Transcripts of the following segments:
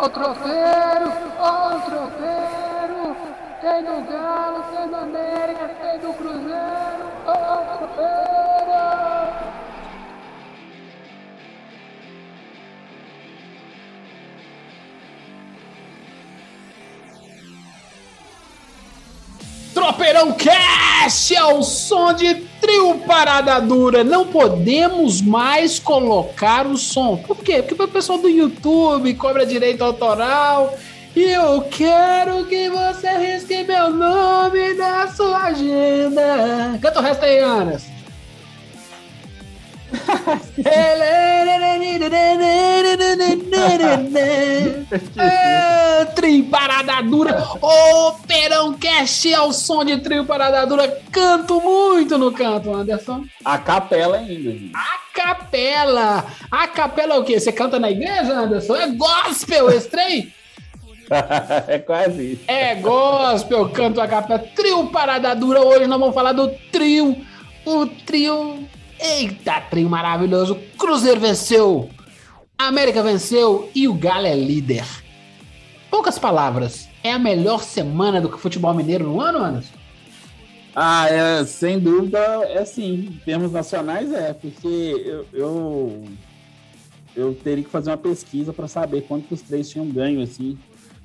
Ó o tropeiro, ó o tropeiro. Tem do Galo, tem do América, tem do Cruzeiro. Ó o. Tropeirão Cast é o som de trio Parada Dura. Não podemos mais colocar o som. Por quê? Porque o pessoal do YouTube cobra direito autoral. E eu quero que você risque meu nome na sua agenda. Canta o resto aí, Anas. É, trio Parada Dura, ô Perão Cast é o som de trio Parada Dura. Canto muito no canto, Anderson. A capela ainda. A capela. A capela é o quê? Você canta na igreja, Anderson? É gospel esse trem? é quase isso. É gospel, canto a capela. Trio Parada Dura. Hoje nós vamos falar do trio. O trio. Eita, trio maravilhoso. Cruzeiro venceu. América venceu e o Galo é líder. Poucas palavras. É a melhor semana do futebol mineiro no ano, Anderson? Ah, é, sem dúvida, é sim. Em termos nacionais, é, porque eu, eu, eu teria que fazer uma pesquisa para saber quanto os três tinham ganho, assim,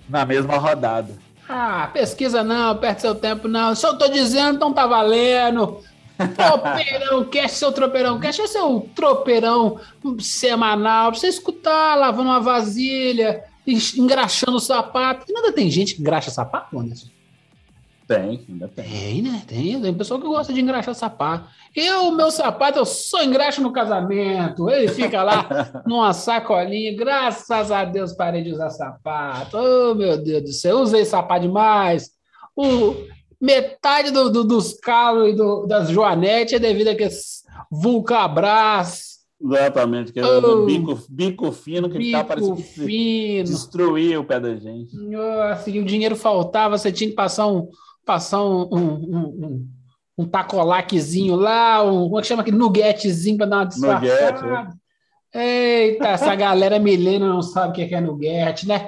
na mesma rodada. Ah, pesquisa não, perde seu tempo não. Se eu tô dizendo, então tá valendo. Tropeirão Cast, seu Tropeirão Cast, é o tropeirão semanal, pra você escutar lavando uma vasilha, engraxando o sapato. E ainda tem gente que engraxa sapato, Anderson? Tem, ainda tem. Tem, né? Tem. Tem pessoa que gosta de engraxar sapato. Eu, meu sapato, eu só engraxo no casamento. Ele fica lá numa sacolinha. Graças a Deus parei de usar sapato. Oh, meu Deus do céu. Eu usei sapato demais. O, metade do, do, dos calos e do, das joanetes é devido a que Vulcabras. Exatamente, que é oh, bico, bico fino que bico tá parecendo fino. destruir o pé da gente. Assim, o dinheiro faltava, você tinha que passar um, passar um, um, um, um tacolaquezinho lá, um, como é que chama aquele nuguetezinho para dar uma disfarçada. Eita, essa galera milênio não sabe o que é nuguete, né?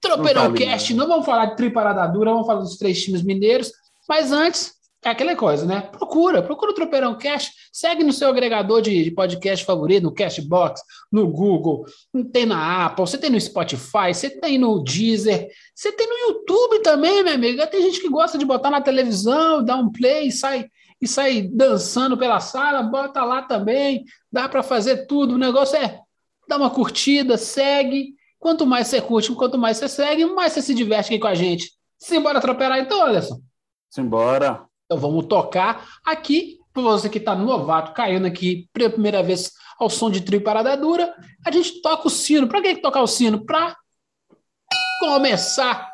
Tropeirão Cast, não vamos falar de triparada dura, vamos falar dos três times mineiros, mas antes, é aquela coisa, né? Procura, procura o Tropeirão Cast, segue no seu agregador de, podcast favorito, no Cashbox, no Google, tem na Apple, você tem no Spotify, você tem no Deezer, você tem no YouTube também, minha amiga. Tem gente que gosta de botar na televisão, dar um play e sai, e sai dançando pela sala, bota lá também, dá para fazer tudo. O negócio é dar uma curtida, segue. Quanto mais você curte, quanto mais você segue, mais você se diverte aqui com a gente. Simbora tropear então, Alisson? Simbora. Então vamos tocar aqui, para você que está novato, caindo aqui pela primeira vez ao som de trio parada dura, a gente toca o sino. Para que tocar o sino? Para começar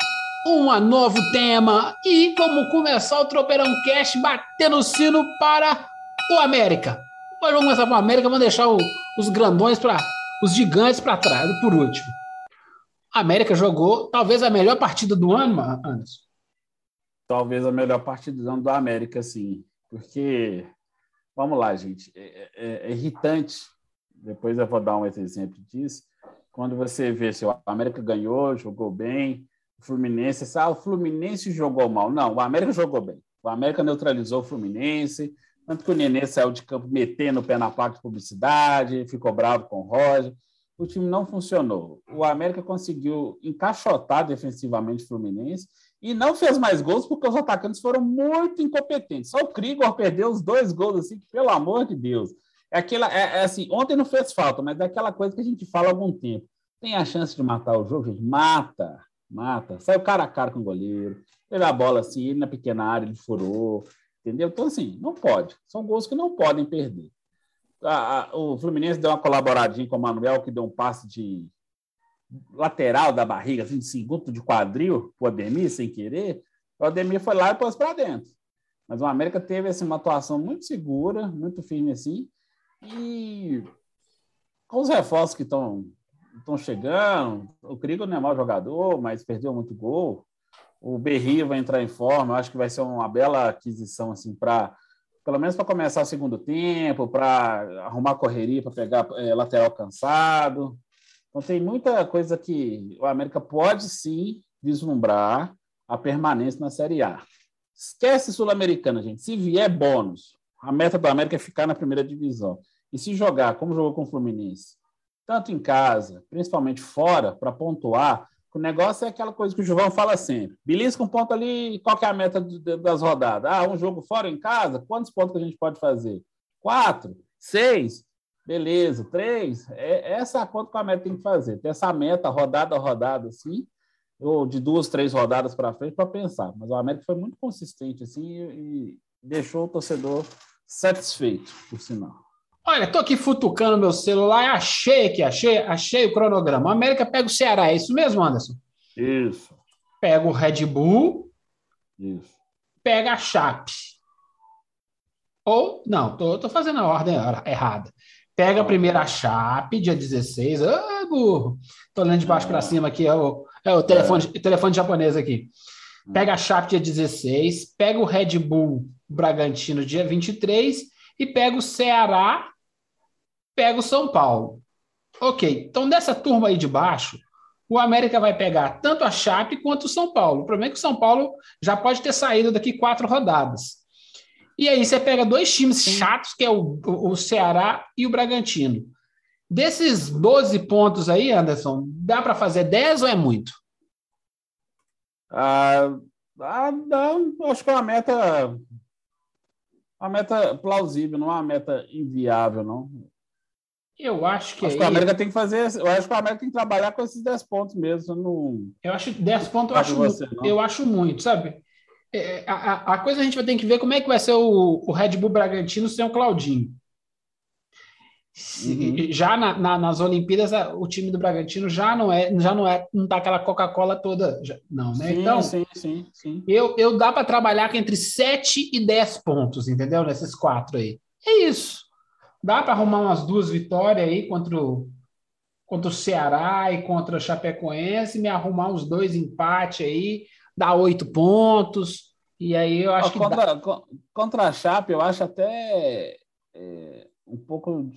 um novo tema. E vamos começar o Tropeirão Cast batendo o sino para o América. Hoje vamos começar para o América, vamos deixar o, os grandões para os gigantes para trás, por último. A América jogou talvez a melhor partida do ano, Anderson talvez a melhor partida do América, sim. Porque, vamos lá, gente, é, é, é, irritante. Depois eu vou dar um exemplo disso. Quando você vê se o América ganhou, jogou bem, o Fluminense, ah, o Fluminense jogou mal. Não, o América jogou bem. O América neutralizou o Fluminense, tanto que o Nenê saiu de campo metendo o pé na placa de publicidade, ficou bravo com o Roger. O time não funcionou. O América conseguiu encaixotar defensivamente o Fluminense e não fez mais gols porque os atacantes foram muito incompetentes. Só o Krigor perdeu os dois gols, assim, que, pelo amor de Deus. É aquela, é, é, assim, ontem não fez falta, mas é aquela coisa que a gente fala há algum tempo. Tem a chance de matar o jogo, gente? Mata, mata. Saiu cara a cara com o goleiro, teve a bola assim, ele na pequena área, ele furou, entendeu? Então, assim, não pode. São gols que não podem perder. A, a, o Fluminense deu uma colaboradinha com o Manuel, que deu um passe de lateral da barriga, assim, de segundo de quadril, o Ademir, sem querer, o Ademir foi lá e pôs para dentro. Mas o América teve assim, uma atuação muito segura, muito firme assim, e com os reforços que estão chegando, o Crigo não é mau jogador, mas perdeu muito gol. O Berrio vai entrar em forma, eu acho que vai ser uma bela aquisição assim para pelo menos para começar o segundo tempo, para arrumar correria, para pegar é, lateral cansado. Então tem muita coisa que o América pode sim vislumbrar a permanência na Série A. Esquece Sul-Americana, gente. Se vier bônus, a meta do América é ficar na primeira divisão. E se jogar, como jogou com o Fluminense, tanto em casa, principalmente fora, para pontuar, o negócio é aquela coisa que o João fala sempre. Belisca um ponto ali, qual é a meta das rodadas? Ah, um jogo fora em casa, quantos pontos que a gente pode fazer? Quatro? Seis? Beleza, três? É, essa é a conta que a meta tem que fazer. Ter essa meta, rodada a rodada, assim, ou de duas, três rodadas para frente para pensar. Mas o América foi muito consistente, assim, e, e deixou o torcedor satisfeito, por sinal. Olha, tô aqui futucando meu celular e achei aqui, achei, achei o cronograma. A América pega o Ceará, é isso mesmo, Anderson? Isso. Pega o Red Bull. Isso. Pega a Chape. Ou, não, tô, tô fazendo a ordem errada. Pega a primeira Chape, dia 16. Ah, burro. Tô lendo de baixo para cima aqui, é o, é o telefone, é. telefone japonês aqui. Pega a Chape dia 16, pega o Red Bull Bragantino dia 23 e pega o Ceará pega o São Paulo. Ok, então dessa turma aí de baixo, o América vai pegar tanto a Chape quanto o São Paulo. O problema é que o São Paulo já pode ter saído daqui quatro rodadas. E aí você pega dois times chatos, que é o, o Ceará e o Bragantino. Desses 12 pontos aí, Anderson, dá para fazer 10 ou é muito? Ah, ah, não, acho que é uma meta uma meta plausível, não é uma meta inviável, não. Eu acho que. Acho aí... que a América tem que fazer. Eu acho que a América tem que trabalhar com esses 10 pontos mesmo. Não... Eu acho 10 pontos eu acho, você, eu acho muito, sabe? É, a, a, coisa a gente vai ter que ver como é que vai ser o, o Red Bull Bragantino sem o Claudinho. Uhum. Já na, na, nas Olimpíadas, o time do Bragantino já não é, já não é, não tá aquela Coca-Cola toda, já, não, né? Sim, então, sim, sim, sim. Eu, eu dá para trabalhar entre 7 e 10 pontos, entendeu? Nesses quatro aí. É isso. Dá para arrumar umas duas vitórias aí contra o, contra o Ceará e contra o Chapecoense, me arrumar uns dois empates aí, dar oito pontos, e aí eu acho que. Contra, dá. contra a Chape, eu acho até é, um pouco.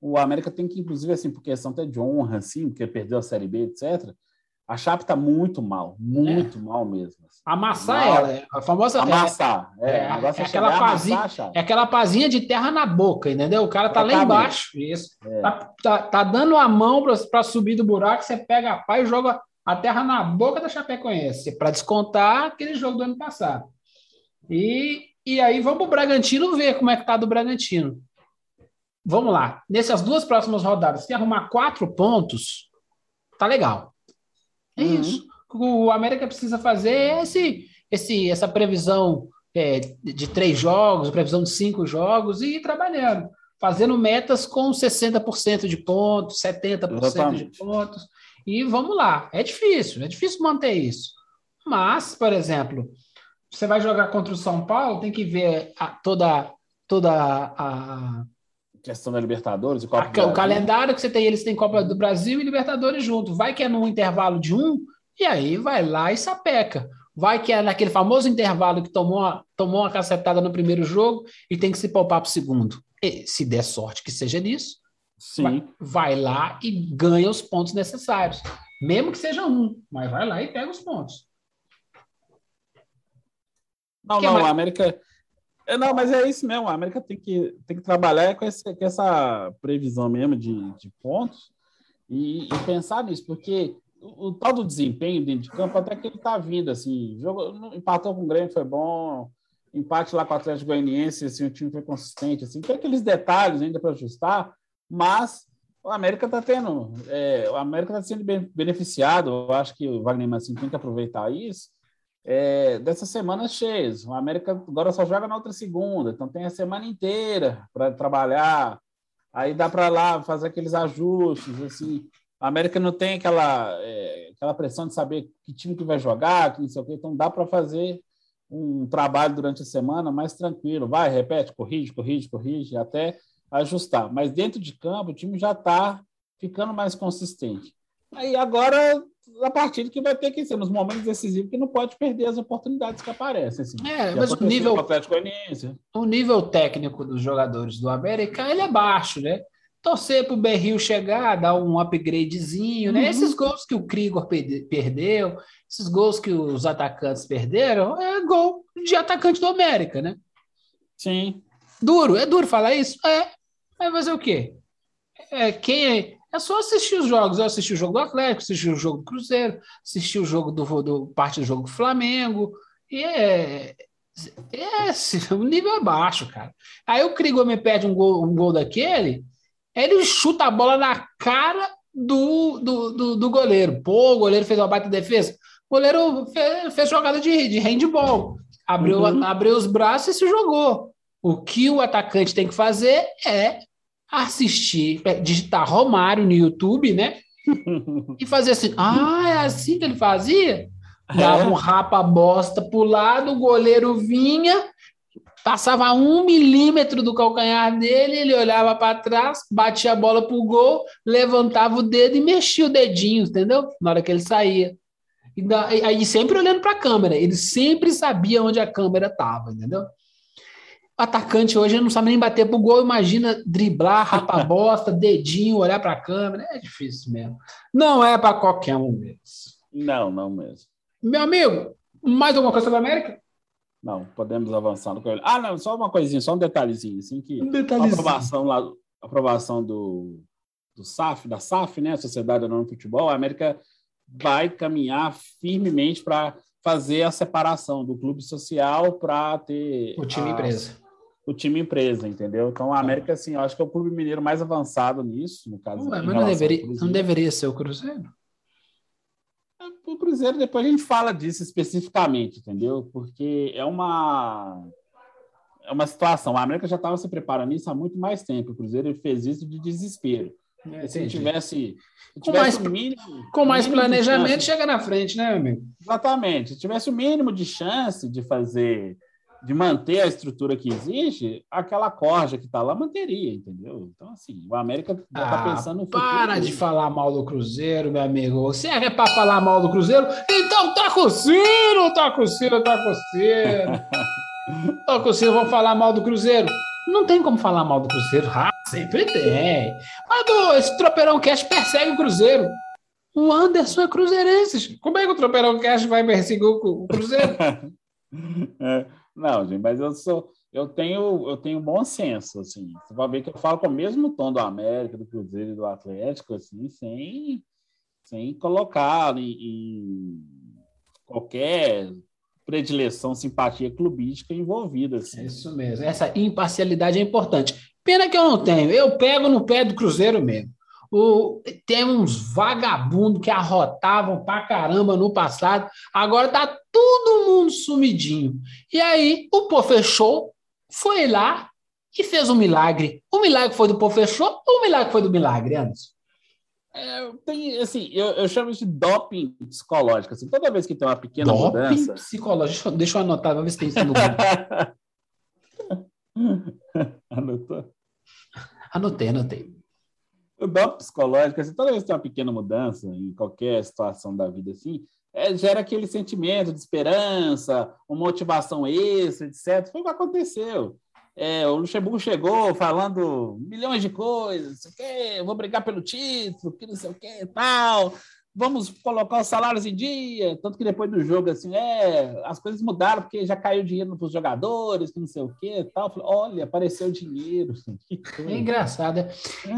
O América tem que, inclusive, assim, por questão até de honra, assim, porque perdeu a Série B, etc a Chape está muito mal, muito é. mal mesmo. Assim. Amassar mal. ela, a famosa. Amassar, é. é, é, é aquela pazinha, é aquela pazinha de terra na boca, entendeu? O cara tá lá embaixo, isso. É. Tá, tá, tá, dando a mão para subir do buraco, você pega a pá e joga a terra na boca da Chapecoense, para descontar aquele jogo do ano passado. E, e aí vamos para o Bragantino ver como é que tá do Bragantino. Vamos lá. Nessas duas próximas rodadas, se arrumar quatro pontos, tá legal. É uhum. isso. O América precisa fazer esse, esse, essa previsão é, de três jogos, previsão de cinco jogos e ir trabalhando, fazendo metas com 60% de pontos, 70% Exatamente. de pontos. E vamos lá. É difícil, é difícil manter isso. Mas, por exemplo, você vai jogar contra o São Paulo, tem que ver a, toda, toda a, questão da Libertadores e Copa a, O calendário que você tem, eles têm Copa do Brasil e Libertadores junto. Vai que é num intervalo de um, e aí vai lá e sapeca. Vai que é naquele famoso intervalo que tomou uma, tomou uma cacetada no primeiro jogo e tem que se poupar para o segundo. E, se der sorte que seja nisso, Sim. Vai, vai lá e ganha os pontos necessários. Mesmo que seja um, mas vai lá e pega os pontos. Não, que não, mais? a América é, não, mas é isso mesmo. A América tem que, tem que trabalhar com, esse, com essa previsão mesmo de, de pontos e, e, pensar nisso, porque o, o, tal do desempenho dentro de campo, até que ele está vindo. Assim, jogo, empatou com o Grêmio, foi bom. Empate lá com o Atlético Goianiense, assim, o time foi consistente. Assim, tem aqueles detalhes ainda para ajustar, mas o América está tendo. É, o América está sendo beneficiado. Eu acho que o Wagner Massin tem que aproveitar isso é, dessas semanas cheias. O América agora só joga na outra segunda, então tem a semana inteira para trabalhar. Aí dá para lá fazer aqueles ajustes. Assim. A América não tem aquela, é, aquela pressão de saber que time que vai jogar, que não sei o quê. Então dá para fazer um trabalho durante a semana mais tranquilo. Vai, repete, corrige, corrige, corrige, até ajustar. Mas dentro de campo, o time já está ficando mais consistente. Aí agora a partida que vai ter que ser nos momentos decisivos que não pode perder as oportunidades que aparecem. Assim. É, mas o nível, o nível técnico dos jogadores do América ele é baixo, né? torcer para o Berril chegar, dar um upgradezinho, né? Uhum. Esses gols que o Krigor perdeu, esses gols que os atacantes perderam, é gol de atacante do América, né? Sim. Duro, é duro falar isso? É. Vai fazer o quê? É, quem é, é só assistir os jogos. Eu assisti o jogo do Atlético, assisti o jogo do Cruzeiro, assisti o jogo do, do parte do jogo do Flamengo. E é, é, o nível é baixo, cara. Aí o Krigor me perde um gol, um gol daquele, ele chuta a bola na cara do, do, do, do goleiro. Pô, o goleiro fez uma baita defesa. O goleiro fez, fez jogada de, de handball. Abriu, uhum. abriu os braços e se jogou. O que o atacante tem que fazer é assistir, é, digitar Romário no YouTube, né? e fazer assim. Ah, é assim que ele fazia? Dava é. um rapa bosta pro lado, o goleiro vinha, passava um milímetro do calcanhar dele, ele olhava para trás, batia a bola pro gol, levantava o dedo e mexia o dedinho, entendeu? Na hora que ele saía. E aí sempre olhando para a câmera, ele sempre sabia onde a câmera estava, entendeu? Atacante hoje não sabe nem bater pro gol, imagina driblar, rapar bosta, dedinho, olhar para a câmera, é difícil mesmo. Não é para qualquer um mesmo. Não, não mesmo. Meu amigo, mais alguma coisa sobre a América? Não, podemos avançar no Ah, não, só uma coisinha, só um detalhezinho, assim, que um detalhezinho. a aprovação lá, aprovação do, do SAF, da SAF, né, Sociedade Anônima de Futebol, a América vai caminhar firmemente para fazer a separação do clube social para ter o time a, empresa. O time empresa, entendeu? Então a América, assim, eu acho que é o clube mineiro mais avançado nisso, no caso. Ué, mas não deveria, não deveria ser o Cruzeiro? O Cruzeiro, depois a gente fala disso especificamente, entendeu? Porque é uma é uma situação. A América já estava se preparando nisso há muito mais tempo. O Cruzeiro fez isso de desespero. É, se tivesse, se tivesse com mais, mínimo, com mais mínimo planejamento, chega na frente, né, amigo? Exatamente. Se tivesse o mínimo de chance de fazer, de manter a estrutura que existe, aquela corja que está lá manteria, entendeu? Então, assim, o América está ah, pensando no futuro. Para de falar mal do Cruzeiro, meu amigo. Você é para falar mal do Cruzeiro? Então tá com o Ciro, tá com o Ciro, tá com o Ciro. tá com o Ciro, vamos falar mal do Cruzeiro. Não tem como falar mal do Cruzeiro. Ah, sempre tem. Mas do, esse Tropeirão Cash persegue o Cruzeiro. O Anderson é cruzeirense. Como é que o Tropeirão Cash vai perseguir o Cruzeiro? é, não, gente, mas eu sou. Eu tenho, eu tenho bom senso, assim. Você vai ver que eu falo com o mesmo tom do América, do Cruzeiro e do Atlético, assim, sem, sem colocar em, em qualquer predileção, simpatia clubística envolvida. Assim. É isso mesmo. Essa imparcialidade é importante. Pena que eu não tenho. Eu pego no pé do Cruzeiro mesmo. O, tem uns vagabundos que arrotavam pra caramba no passado. Agora tá todo mundo sumidinho. E aí o Pô fechou, foi lá e fez um milagre. O milagre foi do Pô fechou ou o milagre foi do milagre, Anderson? É, tem, assim, eu, eu, chamo isso de doping psicológico. Assim, toda vez que tem uma pequena doping mudança. psicológico. Deixa eu anotar, vamos ver se tem isso no Anotou? Anotei, anotei. O doping psicológico, assim, toda vez que tem uma pequena mudança em qualquer situação da vida, assim, é, gera aquele sentimento de esperança, uma motivação extra, etc. Foi o que aconteceu. É, o Luxemburgo chegou falando milhões de coisas, não sei o vou brigar pelo título, que não sei o que tal, vamos colocar os salários em dia, tanto que depois do jogo, assim, é, as coisas mudaram porque já caiu dinheiro para os jogadores, que não sei o que tal. Falei, olha, apareceu dinheiro. É engraçado. É.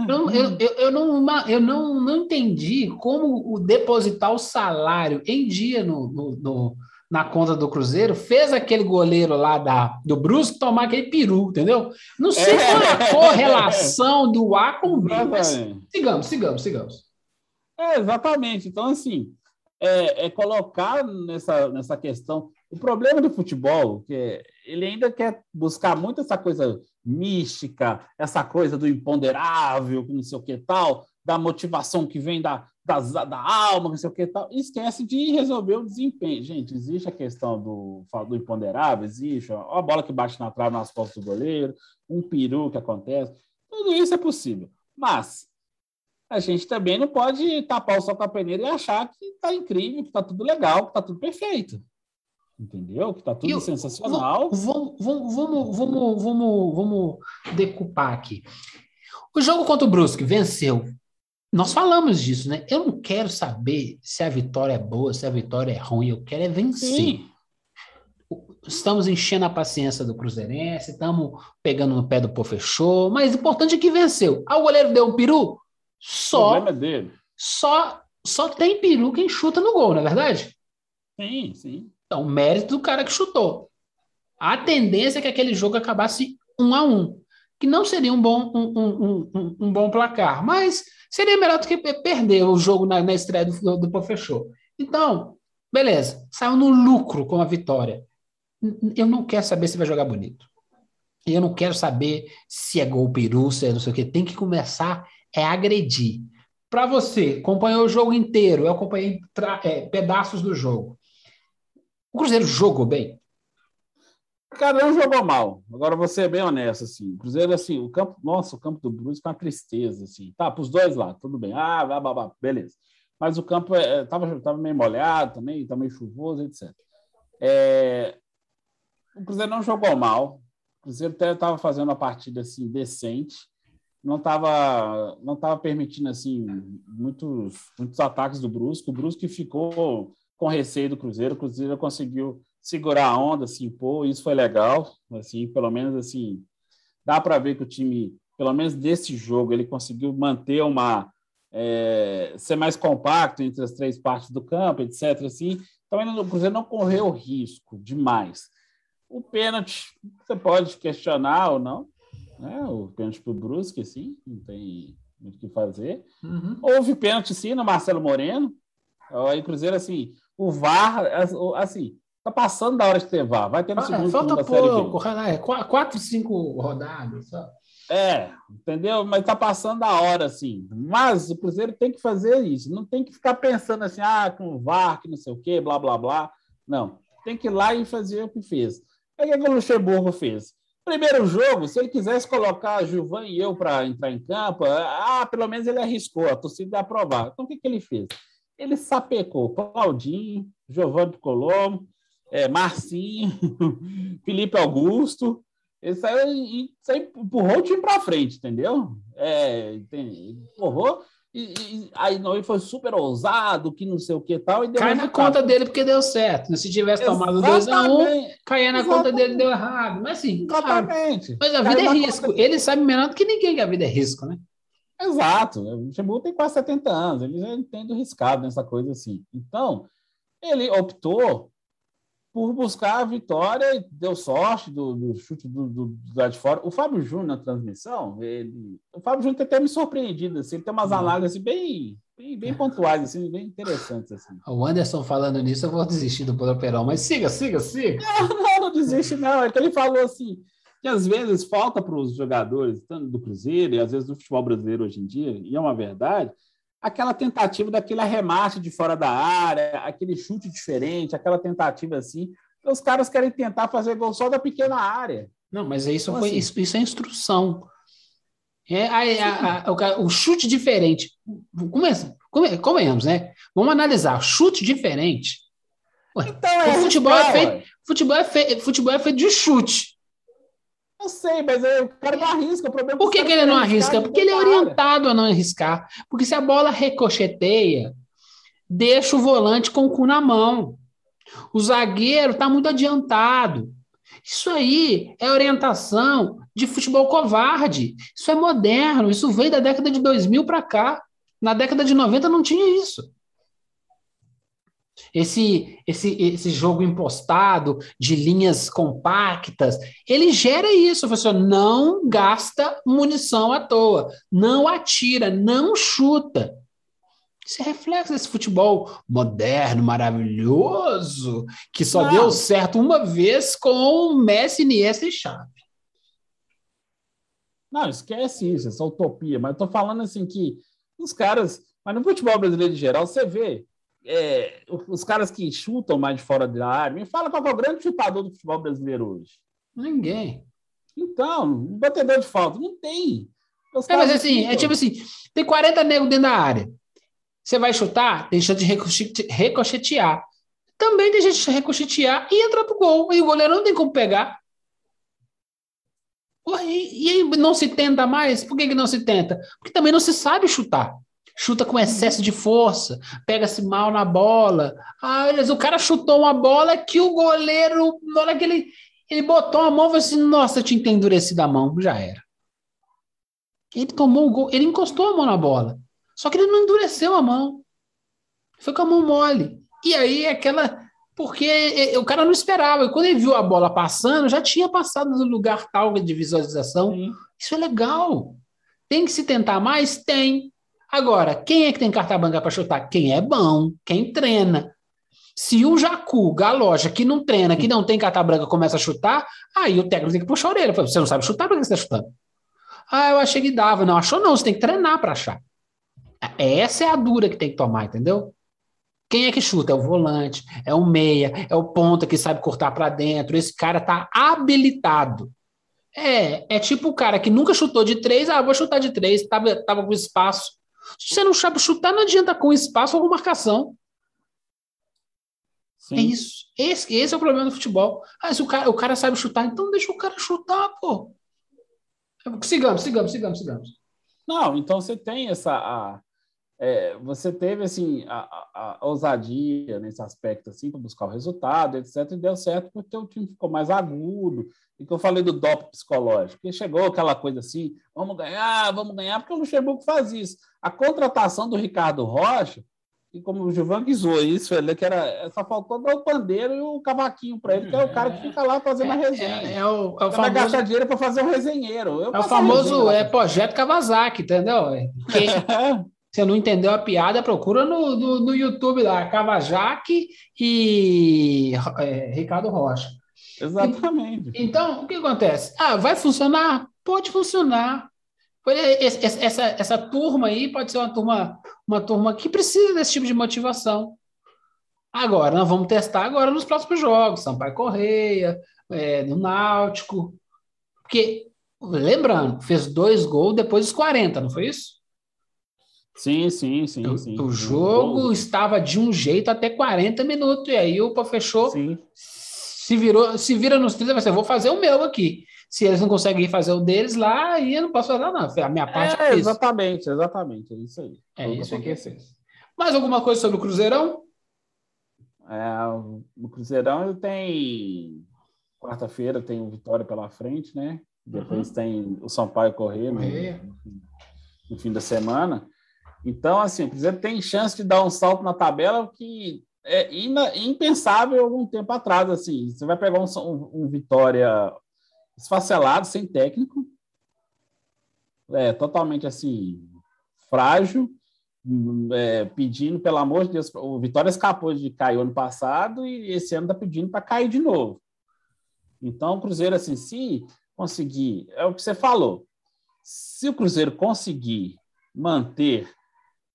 Eu, eu, eu, eu, não, eu não, não entendi como o depositar o salário em dia no, no, no na conta do Cruzeiro, fez aquele goleiro lá da, do Brusque tomar aquele peru, entendeu? Não sei é. qual é a correlação do A com o B, mas sigamos, sigamos, sigamos. É, exatamente. Então, assim, é, é, colocar nessa, nessa questão. O problema do futebol, que ele ainda quer buscar muito essa coisa mística, essa coisa do imponderável, não sei o que tal, da motivação que vem da, da, da alma, não sei o que tal, e esquece de resolver o desempenho. Gente, existe a questão do, do imponderável, existe ó, a bola que bate na trave nas costas do goleiro, um peru que acontece, tudo isso é possível. Mas a gente também não pode tapar o sol com a peneira e achar que está incrível, que está tudo legal, que está tudo perfeito. Entendeu? Que está tudo eu, sensacional. Vamos, vamos, vamos, vamos, vamos, vamos decupar aqui. O jogo contra o Brusque venceu. Nós falamos disso, né? Eu não quero saber se a vitória é boa, se a vitória é ruim. Eu quero é vencer. Sim. Estamos enchendo a paciência do Cruzeirense, estamos pegando no pé do Pô Fechou, mas o importante é que venceu. Ah, o goleiro deu um peru? Só. O problema é dele. Só, só tem peru quem chuta no gol, não é verdade? Sim, sim. Então, mérito do cara que chutou. A tendência é que aquele jogo acabasse um a um, que não seria um bom, um, um, um, um bom placar, mas seria melhor do que perder o jogo na, na estreia do, do, Fechou. Então, beleza, saiu no lucro com a vitória. Eu não quero saber se vai jogar bonito. Eu não quero saber se é gol peru, se é não sei o que. Tem que começar é agredir. Para você, acompanhou o jogo inteiro, eu acompanhei é, pedaços do jogo. O Cruzeiro jogou bem? Cara, não jogou mal. Agora vou ser bem honesto, assim. O Cruzeiro, assim, o campo, nossa, o campo do Brusque com uma tristeza, assim. Tá, para os dois lá, tudo bem. Ah, blá, blá, blá, beleza. Mas o campo é, tava, tava meio molhado também, tá meio chuvoso, etc. É, o Cruzeiro não jogou mal. O Cruzeiro até estava fazendo uma partida assim decente. Não estava não tava permitindo assim muitos muitos ataques do Brusque. O Brusque ficou com receio do Cruzeiro. O Cruzeiro conseguiu segurar a onda, se impor. Isso foi legal. Assim, pelo menos assim, dá para ver que o time, pelo menos desse jogo, ele conseguiu manter uma é, ser mais compacto entre as três partes do campo, etc. Assim, então, o Cruzeiro não correu risco demais. O pênalti, você pode questionar ou não, né? O pênalti para o Brusque, sim, não tem muito o que fazer. Uhum. Houve pênalti, sim, no Marcelo Moreno. Aí, Cruzeiro, assim, o VAR, assim, tá passando da hora de ter VAR. Vai ter no ah, segundo Falta pouco, é, quatro, cinco rodadas. Só. É, entendeu? Mas tá passando da hora, assim. Mas o Cruzeiro tem que fazer isso. Não tem que ficar pensando assim, ah, com o VAR, que não sei o quê, blá, blá, blá. Não. Tem que ir lá e fazer o que fez. É o que o Luxemburgo fez. Primeiro jogo, se ele quisesse colocar Gilvan e eu para entrar em campo, ah, pelo menos ele arriscou, a torcida ia aprovar. Então, o que, que ele fez? Ele sapecou Claudinho, Giovanni Colombo, é, Marcinho, Felipe Augusto. Ele saiu e, saiu, empurrou o time para frente, entendeu? É, empurrou e, e, aí não, foi super ousado, que não sei o que tal. E Cai na conta dele porque deu certo. Se tivesse tomado 2x1, um, caía na Exatamente. conta dele deu errado. Mas assim, Exatamente. mas a vida é risco. Conta... Ele sabe melhor do que ninguém que a vida é risco, né? Exato. O Luxemburgo tem quase 70 anos, ele já entende o riscado nessa coisa assim. Então, ele optou por buscar a vitória deu sorte do, do chute do, do, do lado de fora. O Fábio Júnior na transmissão, ele, o Fábio Júnior tem até me surpreendido, assim, ele tem umas análises assim, bem, bem, bem pontuais, assim, bem interessantes. Assim. O Anderson falando nisso, eu vou desistir do Poderão, mas siga, siga, siga. Não, não, não desiste, não. É que ele falou assim, que às vezes falta para os jogadores, tanto do Cruzeiro e às vezes do futebol brasileiro hoje em dia, e é uma verdade, aquela tentativa daquele arremate de fora da área, aquele chute diferente, aquela tentativa assim. Os caras querem tentar fazer gol só da pequena área. Não, mas isso, então, foi, assim, isso, isso é instrução. É, a, a, a, o, chute diferente. Começa, come, comemos, né? Vamos analisar. Chute diferente. Ué, então, é futebol, é feito, futebol, é feito, futebol é feito de chute. Eu sei, mas o cara não arrisca. O problema é Por que, que ele não arrisca? Porque ele é orientado a não arriscar. Porque se a bola recocheteia, deixa o volante com o cu na mão. O zagueiro está muito adiantado. Isso aí é orientação de futebol covarde. Isso é moderno. Isso veio da década de 2000 para cá. Na década de 90 não tinha isso. Esse, esse, esse jogo impostado de linhas compactas, ele gera isso, professor. Não gasta munição à toa, não atira, não chuta. Isso é reflexo desse futebol moderno, maravilhoso, que só deu certo uma vez com Messi, Iniesta e Xavi. Não, esquece isso, essa utopia. Mas eu tô falando assim que os caras, mas no futebol brasileiro em geral, você vê é, os caras que chutam mais de fora da área, me fala qual é o grande chutador do futebol brasileiro hoje. Ninguém. Então, batedor de falta, não tem. É, mas assim, é tipo assim, tem 40 negros dentro da área. Você vai chutar, tem chance de recochetear. Também tem chance de recochetear e entrar pro gol. E o goleiro não tem como pegar. E, e não se tenta mais? Por que, que não se tenta? Porque também não se sabe chutar. Chuta com excesso de força, pega-se mal na bola. Ah, o cara chutou uma bola que o goleiro, na hora que ele, ele botou a mão, falou assim: Nossa, eu tinha endurecido a mão, já era. Ele tomou o gol, ele encostou a mão na bola. Só que ele não endureceu a mão. Foi com a mão mole. E aí aquela. Porque é, é, o cara não esperava. E quando ele viu a bola passando, já tinha passado no lugar tal de visualização. Sim. Isso é legal. Tem que se tentar mais? Tem. Agora, quem é que tem carta branca para chutar? Quem é bom, quem treina. Se o Jacu, Galoja, que não treina, que não tem carta branca, começa a chutar, aí o técnico tem que puxar a orelha. Você não sabe chutar, por que você está chutando? Ah, eu achei que dava. Não, achou não, você tem que treinar para achar. Essa é a dura que tem que tomar, entendeu? Quem é que chuta? É o volante, é o meia, é o ponta que sabe cortar para dentro. Esse cara tá habilitado. É, é tipo o cara que nunca chutou de três, ah, vou chutar de três, tava, tava com espaço. Se você não sabe chutar, não adianta com espaço ou com marcação. Sim. É isso. Esse, esse é o problema do futebol. Ah, se o cara, o cara sabe chutar, então deixa o cara chutar, pô. Sigamos, sigamos, sigamos, sigamos. Não, então você tem essa. A, é, você teve assim a, a, a, ousadia nesse aspecto assim para buscar o resultado, etc. E deu certo porque o time ficou mais agudo. E que eu falei do dop psicológico, porque chegou aquela coisa assim, vamos ganhar, vamos ganhar, porque o Luxemburgo faz isso. A contratação do Ricardo Rocha, e como o Gilvan guisou isso, ele que era só faltou dar o pandeiro e o cavaquinho para ele, que é o cara que fica lá fazendo é, a resenha. É, é o, é o famoso... gastar dinheiro para fazer um resenheiro. Eu é o famoso é projeto Kawasaki, entendeu? Quem, você não entendeu a piada, procura no, no, no YouTube lá, Cavajaque e é, Ricardo Rocha. Exatamente. Então, o que acontece? Ah, vai funcionar? Pode funcionar. Essa, essa, essa turma aí pode ser uma turma, uma turma que precisa desse tipo de motivação. Agora, nós vamos testar agora nos próximos jogos, Sampaio Correia, é, no Náutico. Porque, lembrando, fez dois gols depois dos 40, não foi isso? Sim, sim, sim. O, sim, o jogo estava de um jeito até 40 minutos, e aí o Pô fechou, sim. se virou, se vira nos 30, vai ser, vou fazer o meu aqui. Se eles não conseguem fazer o deles lá, aí eu não posso fazer nada. A minha parte é, é exatamente, exatamente, é isso aí. É, é isso que Mais alguma coisa sobre o Cruzeirão? É, o Cruzeirão tem quarta-feira tem o Vitória pela frente, né? Depois uhum. tem o Sampaio correr no, no fim da semana. Então, assim, o Cruzeiro tem chance de dar um salto na tabela que é impensável algum tempo atrás. Assim, você vai pegar um, um, um Vitória esfacelado, sem técnico, é, totalmente assim, frágil, é, pedindo, pelo amor de Deus, o Vitória escapou de cair ano passado e esse ano está pedindo para cair de novo. Então, o Cruzeiro, assim, se conseguir, é o que você falou, se o Cruzeiro conseguir manter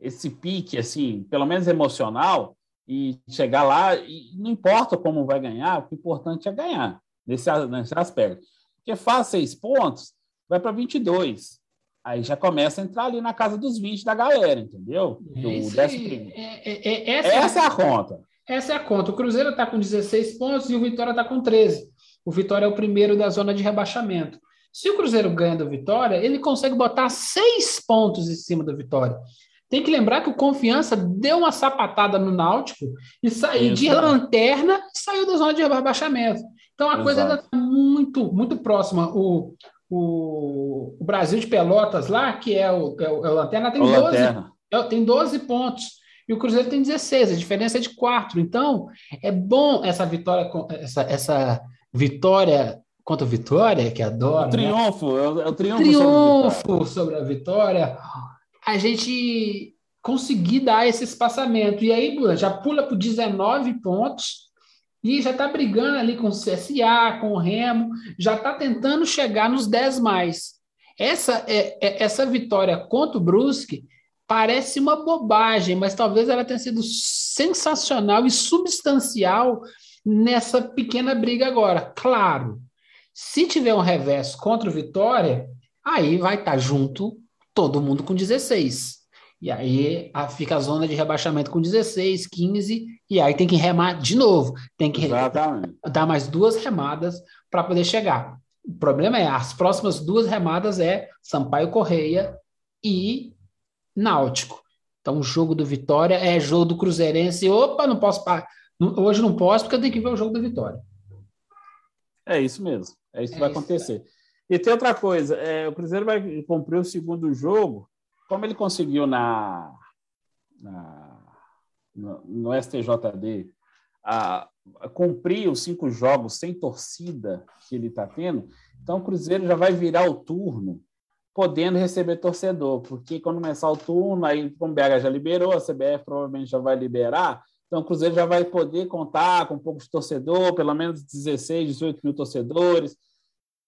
esse pique, assim, pelo menos emocional, e chegar lá, e não importa como vai ganhar, o importante é ganhar, nesse, nesse aspecto. Porque faz seis pontos, vai para 22. Aí já começa a entrar ali na casa dos 20 da galera, entendeu? Do Esse, é, é, é, essa, essa é a conta. Essa é a conta. O Cruzeiro está com 16 pontos e o Vitória está com 13. O Vitória é o primeiro da zona de rebaixamento. Se o Cruzeiro ganha do Vitória, ele consegue botar seis pontos em cima do Vitória. Tem que lembrar que o Confiança deu uma sapatada no Náutico e saiu de lanterna e saiu da zona de rebaixamento. Então a Exato. coisa ainda está muito, muito próxima. O, o, o, Brasil de Pelotas lá, que é o, é o, é o Lanterna, tem, o 12, lanterna. É, tem 12 pontos. E o Cruzeiro tem 16, a diferença é de 4. Então, é bom essa vitória, essa, essa vitória contra o Vitória, que adora. O né? triunfo, né? é, o, é o triunfo, triunfo sobre a vitória a gente conseguir dar esse espaçamento. E aí, já pula para 19 pontos e já está brigando ali com o CSA, com o Remo, já está tentando chegar nos 10 mais. Essa, é, é, essa vitória contra o Brusque parece uma bobagem, mas talvez ela tenha sido sensacional e substancial nessa pequena briga agora. Claro, se tiver um revés contra o Vitória, aí vai estar tá junto todo mundo com 16. E aí a, fica a zona de rebaixamento com 16, 15, e aí tem que remar de novo. Tem que Exatamente. dar mais duas remadas para poder chegar. O problema é, as próximas duas remadas é Sampaio Correia e Náutico. Então, o jogo do Vitória é jogo do Cruzeirense. Opa, não posso. Hoje não posso, porque eu tenho que ver o jogo do Vitória. É isso meso. É isso que é vai isso, acontecer. É. E tem outra coisa: é, o Cruzeiro vai cumprir o segundo jogo, como ele conseguiu na, na no, no STJD a, a cumprir os cinco jogos sem torcida que ele está tendo, então o Cruzeiro já vai virar o turno podendo receber torcedor, porque quando começar o turno, aí como o BH já liberou, a CBF provavelmente já vai liberar, então o Cruzeiro já vai poder contar com um pouco de torcedor, pelo menos 16, 18 mil torcedores.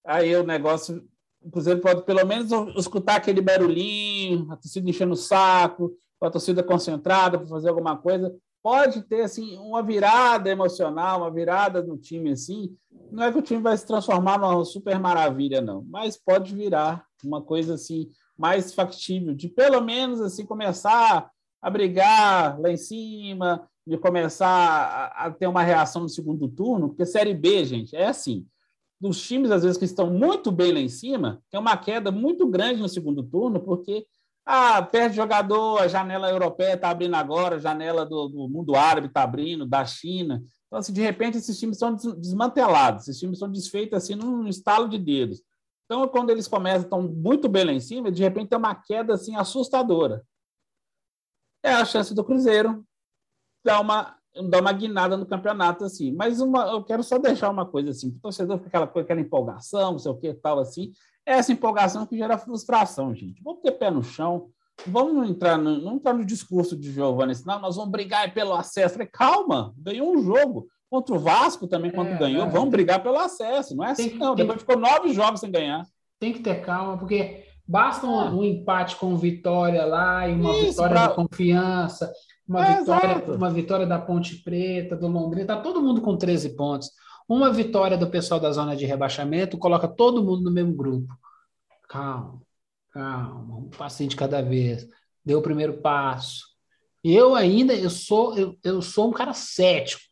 Aí o negócio, o Cruzeiro pode pelo menos escutar aquele barulhinho, a torcida enchendo o saco, a torcida concentrada para fazer alguma coisa. Pode ter assim uma virada emocional, uma virada no time assim. Não é que o time vai se transformar numa super maravilha não, mas pode virar uma coisa assim mais factível, de pelo menos assim começar a brigar lá em cima, de começar a, a, ter uma reação no segundo turno, porque Série B, gente, é assim. Dos times, às vezes, que estão muito bem lá em cima, tem uma queda muito grande no segundo turno, porque ah, perde jogador, a janela europeia está abrindo agora, a janela do, do mundo árabe está abrindo, da China. Então, assim, de repente, esses times são desmantelados, esses times são desfeitos assim num estalo de dedos. Então, quando eles começam, estão muito bem lá em cima, de repente tem uma queda assim assustadora. É a chance do Cruzeiro dar uma, dar uma guinada no campeonato assim. Mas uma, eu quero só deixar uma coisa assim, o torcedor fica aquela, aquela empolgação, não sei o que tal assim. É essa empolgação que gera frustração, gente. Vamos ter pé no chão, vamos entrar no, não entrar no discurso de Giovanni, não, nós vamos brigar pelo acesso. Falei, calma, ganhou um jogo contra o Vasco também, quando é, ganhou, é. vamos brigar pelo acesso. Não é assim, não. Tem, Depois ficou nove jogos sem ganhar. Tem que ter calma, porque basta um, é. um empate com Vitória lá e uma Isso, vitória pra... de confiança, uma, é, vitória, uma vitória da Ponte Preta, do Londrina, tá todo mundo com 13 pontos. Uma vitória do pessoal da zona de rebaixamento coloca todo mundo no mesmo grupo. Calma, calma, um passinho de cada vez. Deu o primeiro passo. Eu ainda, eu sou, eu, eu sou um cara cético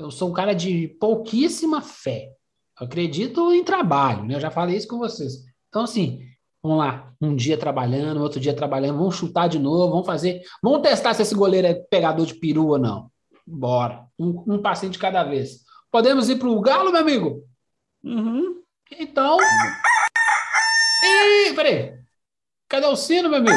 eu sou um cara de pouquíssima fé. Eu acredito em trabalho, né? Eu já falei isso com vocês. Então, assim, vamos lá, um dia trabalhando, outro dia trabalhando, vamos chutar de novo, vamos fazer, vamos testar se esse goleiro é pegador de peru ou não. Bora, um, um passinho de cada vez. Podemos ir para o Galo, meu amigo? Uhum. Então. Ih, peraí. Cadê o sino, meu amigo?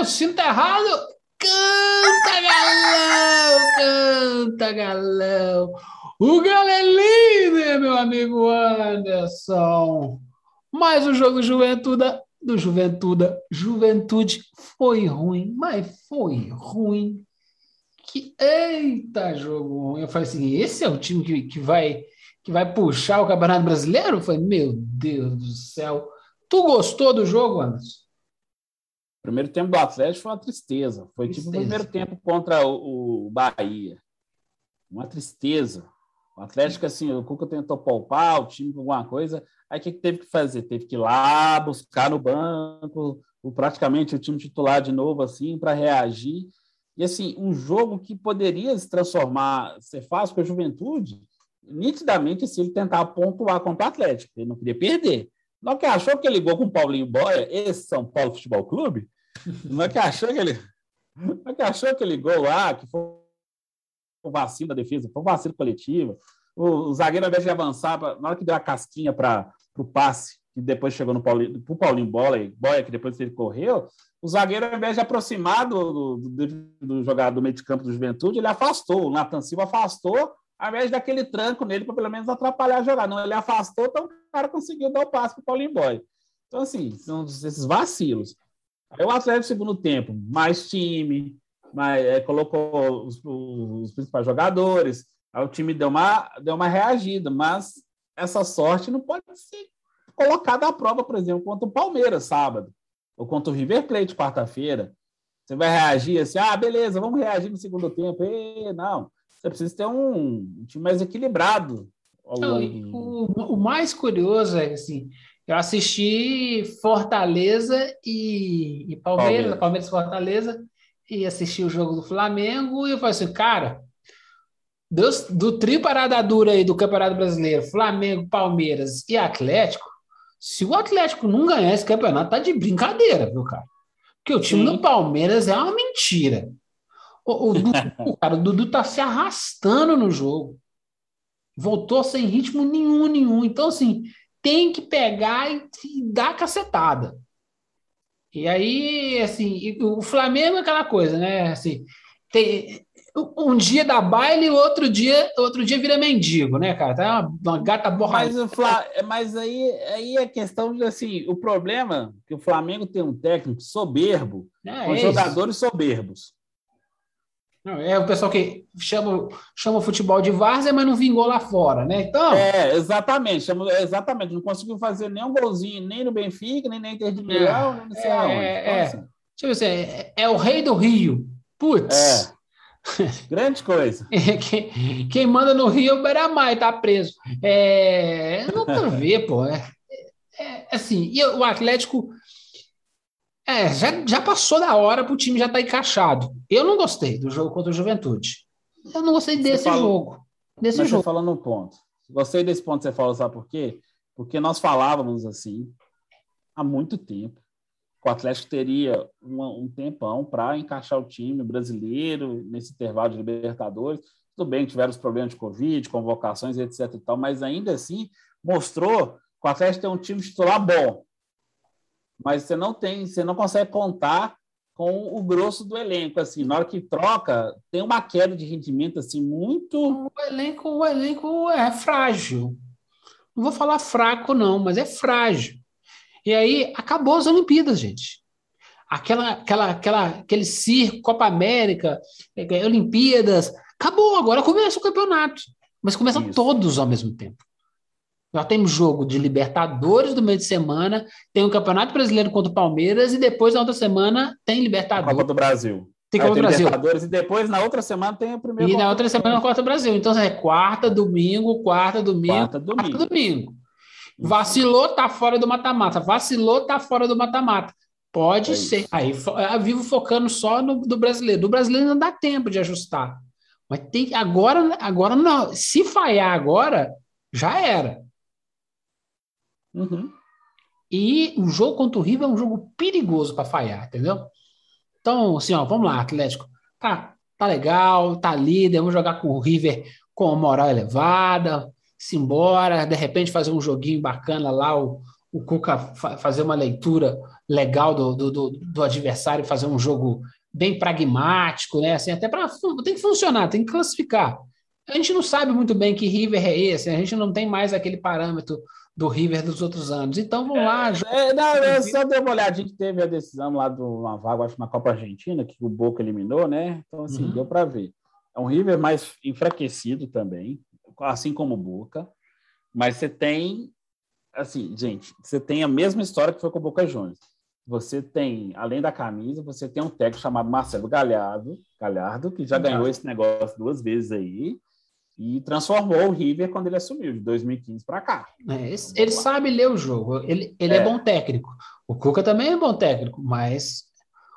o sino tá errado. Canta, galão! Canta, galão! O galo é meu amigo Anderson! Mas o jogo Juventude, do Juventude, Juventude foi ruim, mas foi ruim. Que, eita, jogo ruim. Eu falei assim, esse é o time que, que, vai, que vai puxar o Campeonato Brasileiro? Eu falei, meu Deus do céu. Tu gostou do jogo, Anderson? primeiro tempo do Atlético foi uma tristeza. Foi tristeza. tipo o primeiro tempo contra o, o, Bahia. Uma tristeza. O Atlético, assim, o Cuca tentou poupar o time com alguma coisa. Aí o que, que teve que fazer? Teve que ir lá buscar no banco o, praticamente o time titular de novo, assim, para reagir. E, assim, um jogo que poderia se transformar, ser fácil com a juventude, nitidamente, se ele tentar pontuar contra o Atlético. Ele não queria perder. Não que achou que ele ligou com o Paulinho Boia, esse São Paulo Futebol Clube, não é que achou que ele. Não é que achou aquele gol lá, que foi um vacilo da defesa, foi um vacilo coletivo. O, o zagueiro, ao invés de avançar, na hora que deu a casquinha para o passe, que depois chegou no Paulinho, pro Paulinho Bola, Boia, que depois ele correu, o zagueiro, ao invés de aproximar do, do, do jogador do meio de campo do Juventude, ele afastou. O Nathan Silva afastou, ao invés daquele tranco nele para pelo menos atrapalhar a jogada. Não, ele afastou, então o cara conseguiu dar o passe para o Paulinho Boia. Então, assim, são esses vacilos. Aí o Atlético, segundo tempo, mais time, mais, é, colocou os, os, principais jogadores, o time deu uma, deu uma reagida, mas essa sorte não pode ser colocada à prova, por exemplo, contra o Palmeiras, sábado, ou contra o River Plate, quarta-feira. Você vai reagir assim, ah, beleza, vamos reagir no segundo tempo. E, não, você precisa ter um, um time mais equilibrado. Não, o, o mais curioso é assim, eu assisti Fortaleza e, e Palmeiras, Palmeiras e Fortaleza, e assisti o jogo do Flamengo, e eu falei assim, cara, do, do trio parada dura aí do Campeonato Brasileiro, Flamengo, Palmeiras e Atlético, se o Atlético não ganhar esse campeonato, tá de brincadeira, viu, cara? Porque o time Sim. do Palmeiras é uma mentira. O, o, Dudu, cara, o Dudu tá se arrastando no jogo. Voltou sem ritmo nenhum, nenhum. Então, assim, tem que pegar e, e dar cacetada. E aí, assim, o Flamengo é aquela coisa, né? Assim, tem, um dia dá baile, outro dia, outro dia vira mendigo, né, cara? Tá uma, uma gata borrada. Mas, Fla... mas aí, aí é questão de assim, o problema é que o Flamengo tem um técnico soberbo, é, com é jogadores soberbos. Não, é o pessoal que chama, chama o futebol de várzea, mas não vingou lá fora, né? Então... É, exatamente, chama, exatamente. Não conseguiu fazer nenhum golzinho, nem no Benfica, nem na Inter de Milão, é, nem no sei é, Então, é. Assim. Deixa eu ver, é, é o rei do Rio. Putz! É. Grande coisa. quem, quem, manda no Rio é o Beramai, tá preso. É, não quero ver, pô. É, é, assim, e o Atlético é, já, já passou da hora para o time já estar tá encaixado. Eu não gostei do jogo contra o Juventude. Eu não gostei desse fala, jogo. Desse mas jogo. Você falando no ponto. Gostei desse ponto que você falou, sabe por quê? Porque nós falávamos assim há muito tempo. O Atlético teria uma, um tempão para encaixar o time brasileiro nesse intervalo de Libertadores. Tudo bem, tiveram os problemas de Covid, convocações, etc. E tal, mas ainda assim mostrou que o Atlético tem um time titular bom mas você não tem, você não consegue contar com o grosso do elenco, assim, na hora que troca, tem uma queda de rendimento, assim, muito... O elenco, o elenco é frágil. Não vou falar fraco, não, mas é frágil. E aí, acabou as Olimpíadas, gente. Aquela, aquela, aquela, aquele circo, Copa América, é, Olimpíadas, acabou, agora começa o campeonato. Mas começam Isso. todos ao mesmo tempo. Nós temos jogo de Libertadores do meio de semana, tem o Campeonato Brasileiro contra o Palmeiras e depois na outra semana tem Libertadores. Copa do Brasil. Tem Copa do Brasil. Libertadores e depois na outra semana tem o primeiro. E na outra semana Copa do Brasil. Então é quarta, domingo, quarta, domingo, quarta, domingo. Quarta, domingo. Vacilou, tá fora do mata-mata. Vacilou, tá fora do mata-mata. Pode é ser. Aí a Vivo focando só no do brasileiro. Do brasileiro não dá tempo de ajustar. Mas tem agora, agora não. Se falhar agora, já era. Uhum. E o jogo contra o River é um jogo perigoso para falhar, entendeu? Então, assim, ó, vamos lá, Atlético. Tá, tá legal, tá líder, vamos jogar com o River com moral elevada, se embora, de repente fazer um joguinho bacana lá, o, o Cuca fa fazer uma leitura legal do, do, do, do, adversário, fazer um jogo bem pragmático, né? Assim, até para tem que funcionar, tem que classificar. A gente não sabe muito bem que River é esse, a gente não tem mais aquele parâmetro do River dos outros anos. Então vamos lá. É, não, eu só dei uma olhadinha que teve a decisão lá de uma vaga, acho, na Copa Argentina, que o Boca eliminou, né? Então, assim, uhum. deu para ver. É um River mais enfraquecido também, assim como o Boca. Mas você tem, assim, gente, você tem a mesma história que foi com o Boca Juniors. Você tem, além da camisa, você tem um técnico chamado Marcelo Galhardo, Galhardo que já ganhou esse negócio duas vezes aí e transformou o River quando ele assumiu, de 2015 para cá. É, ele sabe ler o jogo, ele, ele é. é. bom técnico. O Cuca também é bom técnico, mas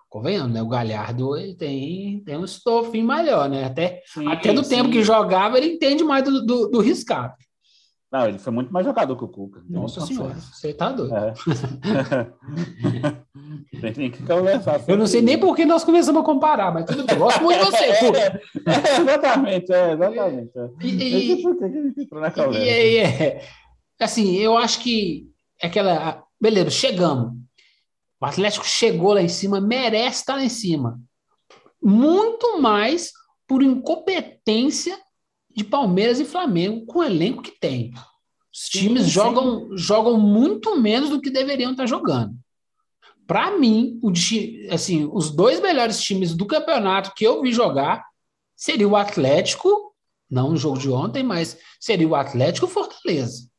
convenhamos, né? O Galhardo ele tem, tem um estofinho melhor, né? Até, sim, até no sim. tempo que jogava, ele entende mais do, do, do riscado. Não, ele foi muito mais jogador que o Cuca. Nossa senhora, você tá doido. É. Tem que conversar. Eu não sei nem por que nós começamos a comparar, mas tudo bem. Eu gosto muito de você, é, é, exatamente, é, exatamente. É. E, e, e, é, assim, eu acho que é aquela. Beleza, chegamos. O Atlético chegou lá em cima, merece estar lá em cima. Muito mais por incompetência de Palmeiras e Flamengo com o elenco que tem. Os times sim, jogam, jogam muito menos do que deveriam estar jogando. Para mim, o, assim, os dois melhores times do campeonato que eu vi jogar seria o Atlético, não no jogo de ontem, mas seria o Atlético e o Fortaleza.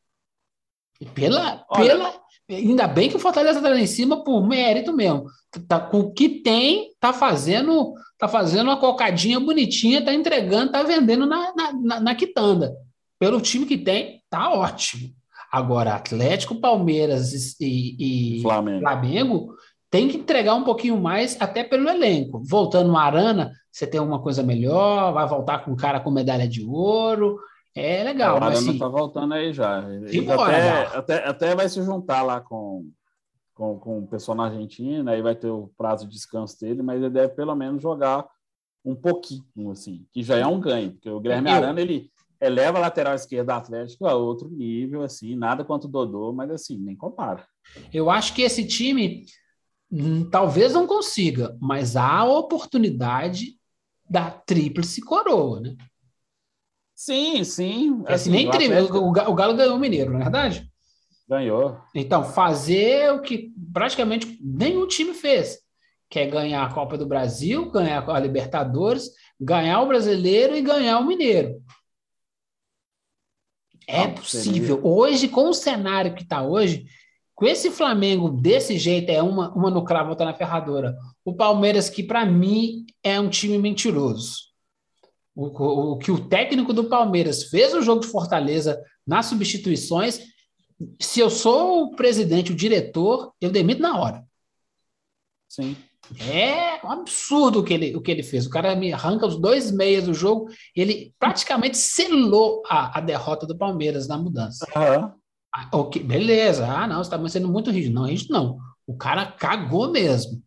E pela, Olha, pela, ainda bem que o Fortaleza está lá em cima por mérito mesmo. Tá, com o que tem, tá fazendo tá fazendo uma cocadinha bonitinha, tá entregando, tá vendendo na, na, na, na quitanda. Pelo time que tem, tá ótimo. Agora, Atlético, Palmeiras e, e Flamengo. Flamengo, tem que entregar um pouquinho mais, até pelo elenco. Voltando no Arana, você tem uma coisa melhor, vai voltar com um cara com medalha de ouro. É legal. O Arana está assim, voltando aí já. Ele até, até, até vai se juntar lá com, com, com o pessoal na Argentina, aí vai ter o prazo de descanso dele, mas ele deve pelo menos jogar um pouquinho, assim, que já é um ganho, porque o Guilherme Arana, ele eleva a lateral esquerda Atlético a outro nível, assim, nada quanto o Dodô, mas assim, nem compara. Eu acho que esse time hum, talvez não consiga, mas há a oportunidade da tríplice coroa, né? Sim, sim. É assim, nem o, Atlético... o Galo ganhou o Mineiro, não é verdade? Ganhou. Então, fazer o que praticamente nenhum time fez. Que é ganhar a Copa do Brasil, ganhar a Libertadores, ganhar o Brasileiro e ganhar o Mineiro. É não, possível. Seria... Hoje, com o cenário que está hoje, com esse Flamengo desse jeito, é uma, uma no cravo, outra na ferradura. O Palmeiras, que para mim é um time mentiroso. O, o, o, que o técnico do Palmeiras fez o jogo de Fortaleza nas substituições, se eu sou o presidente, o diretor, eu demito na hora. Sim. É um absurdo o que ele, o que ele fez. O cara me arranca os dois meias do jogo. Ele praticamente selou a, a derrota do Palmeiras na mudança. Uhum. Ah, ok, beleza. Ah, não, você está sendo muito rígido. Não, rígido não. O cara cagou mesmo.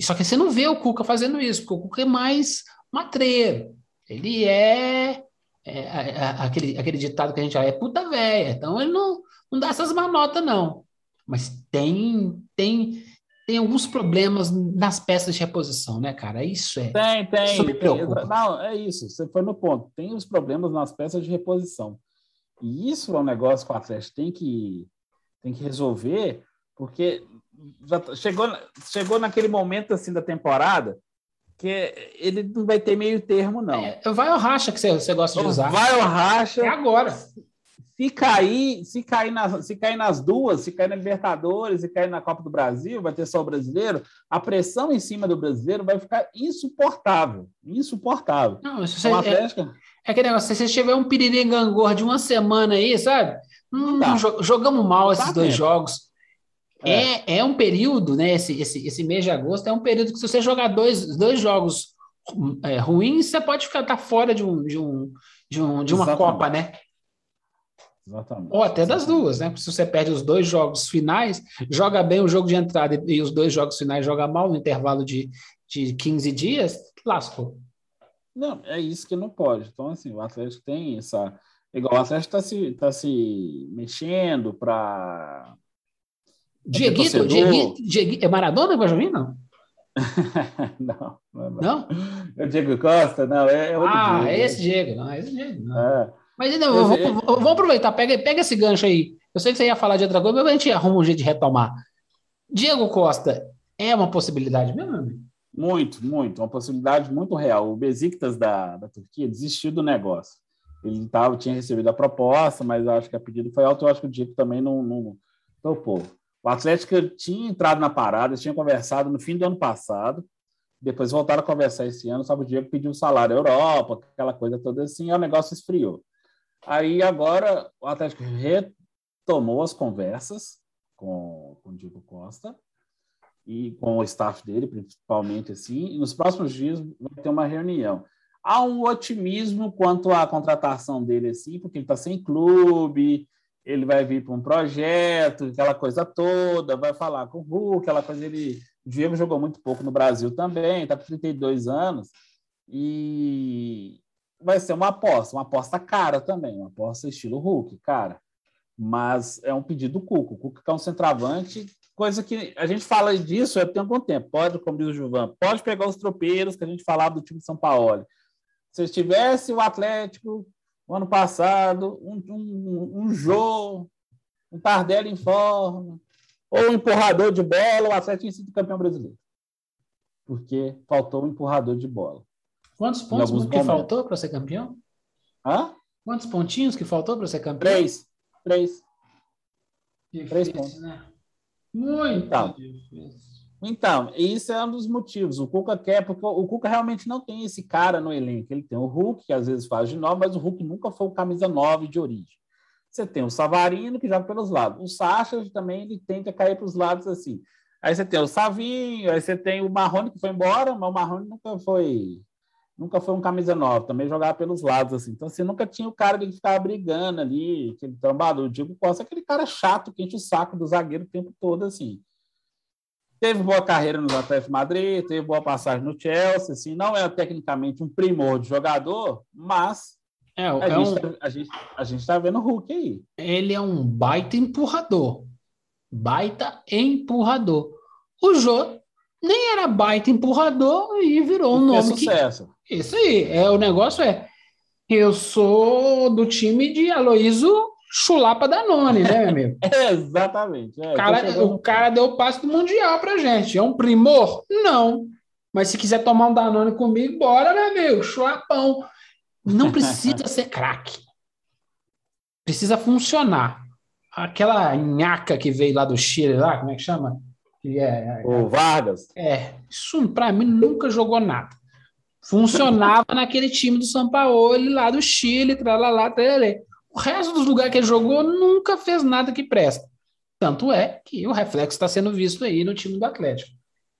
Só que você não vê o Cuca fazendo isso, porque o Cuca é mais matreiro. Ele é, é, é, é aquele, aquele ditado que a gente fala, é puta velha. Então ele não, não dá essas manotas, não. Mas tem, tem, tem alguns problemas nas peças de reposição, né, cara? Isso é. Tem, tem. Isso me preocupa. Tem, não, é isso. Você foi no ponto. Tem os problemas nas peças de reposição. E isso é um negócio que o Atlético tem que, tem que resolver, porque já chegou, chegou naquele momento assim da temporada que ele não vai ter meio termo, não. É, vai ao racha que você, você gosta de usar. Vai ao racha. É agora. Se cair, se cair, nas, se cair nas duas, se cair na Libertadores, se cair na Copa do Brasil, vai ter só o brasileiro, a pressão em cima do brasileiro vai ficar insuportável. Insuportável. Não, você, então, Atlético... é, é aquele negócio, se você tiver um piriri gangor de uma semana aí, sabe? Hum, jogamos mal esses tá dois tempo. jogos. É. é, é um período, né? Esse, esse, esse mês de agosto é um período que se você jogar dois, dois jogos é, ruins, você pode ficar tá fora de, um, de, um, de, um, de uma Exatamente. Copa, né? Exatamente. Ou até das duas, né? Se você perde os dois jogos finais, joga bem o jogo de entrada e os dois jogos finais joga mal no intervalo de, de 15 dias, lascou. Não, é isso que não pode. Então, assim, o Atlético tem essa. Igual o Atlético está se, tá se mexendo para Dieguito, Dieguito, Dieguito, é Maradona jogar, não? não, não, não. É o Diego Costa? Não, é, é outro Ah, Diego. é esse Diego, não, é esse Diego. Não. É. Mas ainda, vamos, vamos aproveitar, pega, pega esse gancho aí. Eu sei que você ia falar de outra coisa, mas a gente arruma um jeito de retomar. Diego Costa é uma possibilidade mesmo, amigo? Muito, muito. Uma possibilidade muito real. O Besiktas da, da Turquia desistiu do negócio. Ele tava, tinha recebido a proposta, mas acho que a pedido foi alto. Eu acho que o Diego também não, não topou. O Atlético tinha entrado na parada, tinha conversado no fim do ano passado, depois voltaram a conversar esse ano, sabe, o Diego pediu um salário Europa, aquela coisa toda assim, e o negócio esfriou. Aí agora o Atlético retomou as conversas com, com o Diego Costa e com o staff dele, principalmente assim, e nos próximos dias vai ter uma reunião. Há um otimismo quanto à contratação dele, assim, porque ele está sem clube, ele vai vir para um projeto, aquela coisa toda, vai falar com o Hulk, aquela coisa. Ele, o Diego jogou muito pouco no Brasil também, está com 32 anos, e vai ser uma aposta, uma aposta cara também, uma aposta estilo Hulk, cara. Mas é um pedido do Cuco. O Cuco é um centroavante, coisa que a gente fala disso há algum tempo. Pode, como diz o Juvan, pode pegar os tropeiros que a gente falava do time de São Paulo. Se tivesse o Atlético o ano passado, um, um, um jogo, um Tardelli em forma, ou um empurrador de bola, o Atlético tinha sido campeão brasileiro. Porque faltou um empurrador de bola. Quantos pontos que momentos. faltou para ser campeão? Hã? Quantos pontinhos que faltou para ser campeão? Três. Três. Difícil, Três pontos. Né? Muito então, difícil. Então, isso é um dos motivos. O Cuca quer, porque o Cuca realmente não tem esse cara no elenco. Ele tem o Hulk, que às vezes faz de nove, mas o Hulk nunca foi o camisa nove de origem. Você tem o Savarino, que joga pelos lados. O Sacha também ele tenta cair para os lados assim. Aí você tem o Savinho, aí você tem o Marrone que foi embora, mas o Marrone nunca foi nunca foi um camisa nova, também jogava pelos lados, assim. Então, você assim, nunca tinha o cara que ficava brigando ali, aquele trombador. O Diego Costa é aquele cara chato que enche o saco do zagueiro o tempo todo, assim. Teve boa carreira no Atlético Madrid, teve boa passagem no Chelsea, assim, não é tecnicamente um primor de jogador, mas é, a, é gente um... tá, a, gente, a gente tá vendo o Hulk aí. Ele é um baita empurrador. Baita empurrador. O Jô nem era baita empurrador e virou um nome. sucesso. Isso aí. É, o negócio é. Eu sou do time de Aloísio Chulapa Danone, né, meu amigo? é, exatamente. É, cara, o cara deu passe do Mundial pra gente. É um primor? Não. Mas se quiser tomar um Danone comigo, bora, né, meu? Chulapão. Não precisa ser craque. Precisa funcionar. Aquela nhaca que veio lá do Chile, lá, como é que chama? que é, o Vargas. É, isso para mim nunca jogou nada. Funcionava naquele time do São Paulo, lá do Chile, tralalá, tralê. O resto dos lugares que ele jogou nunca fez nada que presta. Tanto é que o reflexo está sendo visto aí no time do Atlético.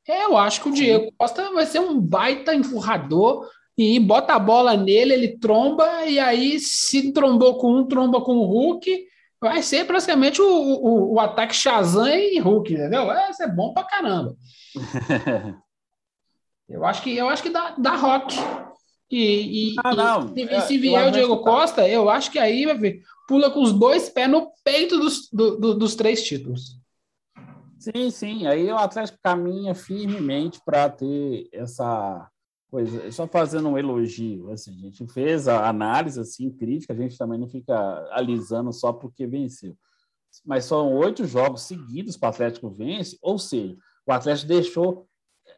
Eu acho que o Diego Costa vai ser um baita empurrador e bota a bola nele, ele tromba, e aí, se trombou com um, tromba com o Hulk, vai ser praticamente o, o, o ataque Shazam e Hulk, entendeu? Vai ser bom pra caramba. eu acho que eu acho que dá, dá rock. E, e, ah, não. e se, se vier o Diego Costa, eu acho que aí vai ver, pula com os dois pés no peito dos, do, do, dos três títulos. Sim, sim. Aí o Atlético caminha firmemente para ter essa coisa. É, só fazendo um elogio, assim, a gente fez a análise assim crítica, a gente também não fica alisando só porque venceu. Mas são oito jogos seguidos para o Atlético vence, ou seja, o Atlético deixou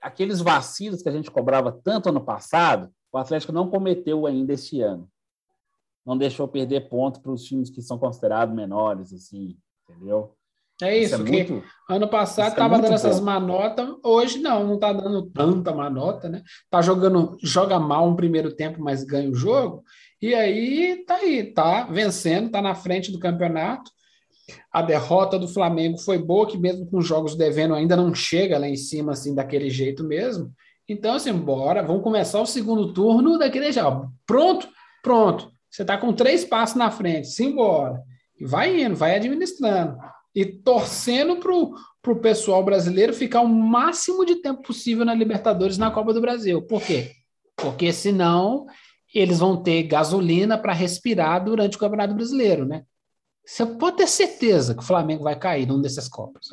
aqueles vacilos que a gente cobrava tanto ano passado, o Atlético não cometeu ainda este ano. Não deixou perder pontos para os times que são considerados menores, assim, entendeu? É isso, isso é muito, ano passado estava é dando essas manotas, hoje não, não está dando tanta manota, né? Tá jogando, joga mal um primeiro tempo, mas ganha o jogo, e aí tá aí, tá vencendo, tá na frente do campeonato. A derrota do Flamengo foi boa, que mesmo com os jogos devendo ainda não chega lá em cima assim daquele jeito mesmo. Então, assim, bora, vamos começar o segundo turno daquele jeito. Pronto? Pronto. Você tá com três passos na frente, simbora. E vai indo, vai administrando e torcendo para o pessoal brasileiro ficar o máximo de tempo possível na Libertadores na Copa do Brasil. Por quê? Porque senão eles vão ter gasolina para respirar durante o Campeonato Brasileiro, né? Você pode ter certeza que o Flamengo vai cair num dessas Copas.